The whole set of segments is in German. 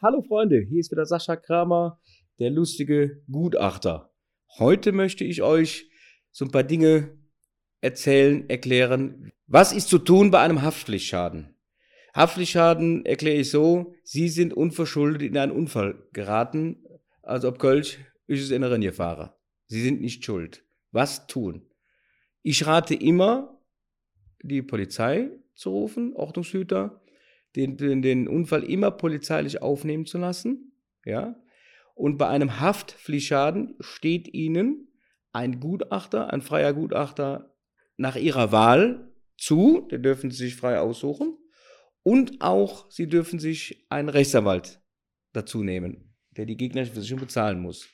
Hallo Freunde, hier ist wieder Sascha Kramer, der lustige Gutachter. Heute möchte ich euch so ein paar Dinge erzählen, erklären. Was ist zu tun bei einem Haftpflichtschaden? Haftpflichtschaden erkläre ich so, Sie sind unverschuldet in einen Unfall geraten, also ob Kölsch ist es in der Rennfahrer. Sie sind nicht schuld. Was tun? Ich rate immer, die Polizei zu rufen, Ordnungshüter, den, den, den Unfall immer polizeilich aufnehmen zu lassen. Ja? Und bei einem Haftpflichtschaden steht Ihnen ein Gutachter, ein freier Gutachter nach Ihrer Wahl zu, den dürfen Sie sich frei aussuchen. Und auch Sie dürfen sich einen Rechtsanwalt dazu nehmen, der die gegnerische Versicherung bezahlen muss.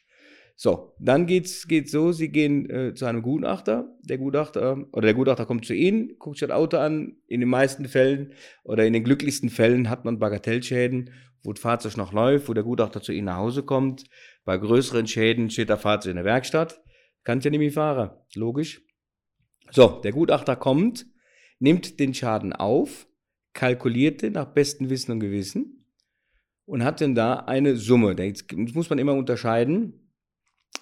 So, dann geht's geht's so, Sie gehen äh, zu einem Gutachter, der Gutachter oder der Gutachter kommt zu Ihnen, guckt sich das Auto an. In den meisten Fällen oder in den glücklichsten Fällen hat man Bagatellschäden, wo das Fahrzeug noch läuft, wo der Gutachter zu Ihnen nach Hause kommt. Bei größeren Schäden steht der Fahrzeug in der Werkstatt. Kann ja nicht mehr fahren, logisch. So, der Gutachter kommt, nimmt den Schaden auf, kalkuliert den nach bestem Wissen und Gewissen und hat dann da eine Summe. Jetzt muss man immer unterscheiden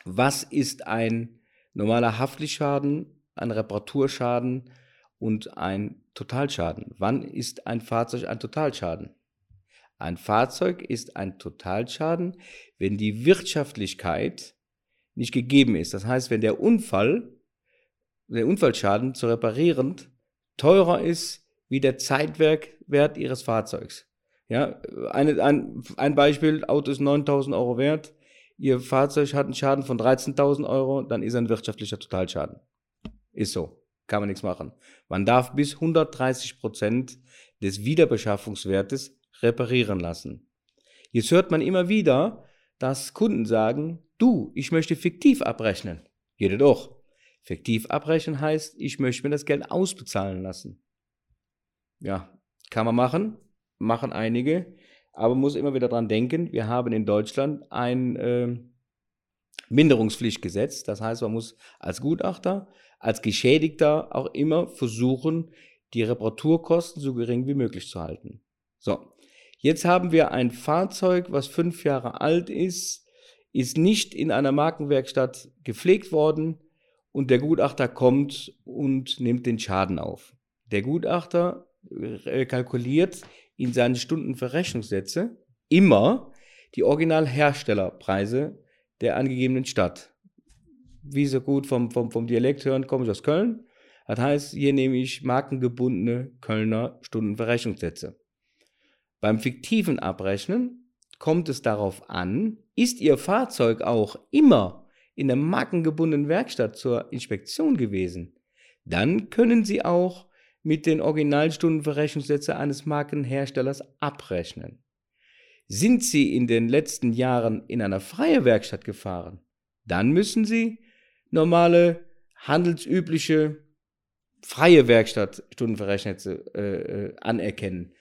was ist ein normaler Haftpflichtschaden, ein Reparaturschaden und ein Totalschaden? Wann ist ein Fahrzeug ein Totalschaden? Ein Fahrzeug ist ein Totalschaden, wenn die Wirtschaftlichkeit nicht gegeben ist. Das heißt, wenn der Unfall, der Unfallschaden zu reparieren teurer ist wie der Zeitwerkwert Ihres Fahrzeugs. Ja, eine, ein, ein Beispiel, Auto ist 9000 Euro wert, Ihr Fahrzeug hat einen Schaden von 13.000 Euro, dann ist er ein wirtschaftlicher Totalschaden. Ist so. Kann man nichts machen. Man darf bis 130 Prozent des Wiederbeschaffungswertes reparieren lassen. Jetzt hört man immer wieder, dass Kunden sagen, du, ich möchte fiktiv abrechnen. Jede doch. Fiktiv abrechnen heißt, ich möchte mir das Geld ausbezahlen lassen. Ja, kann man machen, machen einige. Aber man muss immer wieder dran denken, wir haben in Deutschland ein äh, Minderungspflichtgesetz. Das heißt, man muss als Gutachter, als Geschädigter auch immer versuchen, die Reparaturkosten so gering wie möglich zu halten. So, jetzt haben wir ein Fahrzeug, was fünf Jahre alt ist, ist nicht in einer Markenwerkstatt gepflegt worden und der Gutachter kommt und nimmt den Schaden auf. Der Gutachter äh, kalkuliert in seinen Stundenverrechnungssätze immer die Originalherstellerpreise der angegebenen Stadt. Wie so gut vom, vom, vom Dialekt hören, komme ich aus Köln. Das heißt, hier nehme ich markengebundene Kölner Stundenverrechnungssätze. Beim fiktiven Abrechnen kommt es darauf an, ist Ihr Fahrzeug auch immer in der markengebundenen Werkstatt zur Inspektion gewesen, dann können Sie auch mit den Originalstundenverrechnungssätzen eines Markenherstellers abrechnen. Sind Sie in den letzten Jahren in einer freien Werkstatt gefahren, dann müssen Sie normale, handelsübliche, freie Werkstattstundenverrechnungssätze äh, äh, anerkennen.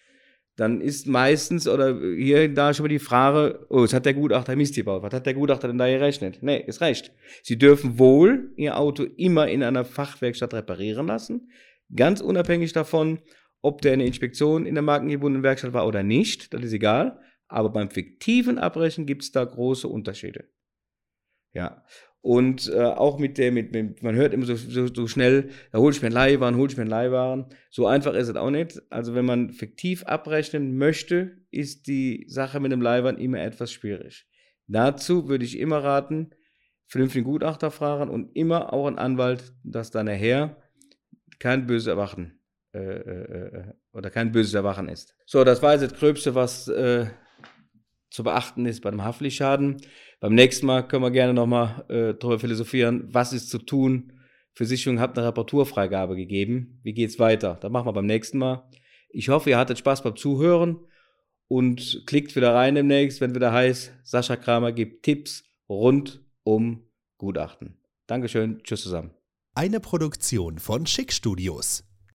Dann ist meistens oder hier da schon mal die Frage, oh, jetzt hat der Gutachter Mist gebaut. Was hat der Gutachter denn da gerechnet? Nee, ist recht. Sie dürfen wohl Ihr Auto immer in einer Fachwerkstatt reparieren lassen. Ganz unabhängig davon, ob der eine Inspektion in der markengebundenen Werkstatt war oder nicht, das ist egal. Aber beim fiktiven Abbrechen gibt es da große Unterschiede. Ja. Und äh, auch mit der, mit, mit, man hört immer so, so, so schnell, da hol ich mir einen Leihwaren, hol ich mir einen Leihwaren. So einfach ist es auch nicht. Also wenn man fiktiv abrechnen möchte, ist die Sache mit dem Leihwaren immer etwas schwierig. Dazu würde ich immer raten, vernünftigen Gutachter fragen und immer auch einen Anwalt, dass dann nachher kein böses Erwachen äh, äh, äh, oder kein böses Erwachen ist. So, das war jetzt das Gröbste, was äh, zu beachten ist bei dem Haftpflichtschaden. Beim nächsten Mal können wir gerne nochmal äh, darüber philosophieren, was ist zu tun. Versicherung hat eine Reparaturfreigabe gegeben. Wie geht's weiter? Das machen wir beim nächsten Mal. Ich hoffe, ihr hattet Spaß beim Zuhören und klickt wieder rein demnächst, wenn wieder heißt, Sascha Kramer gibt Tipps rund um Gutachten. Dankeschön, tschüss zusammen. Eine Produktion von Schick Studios.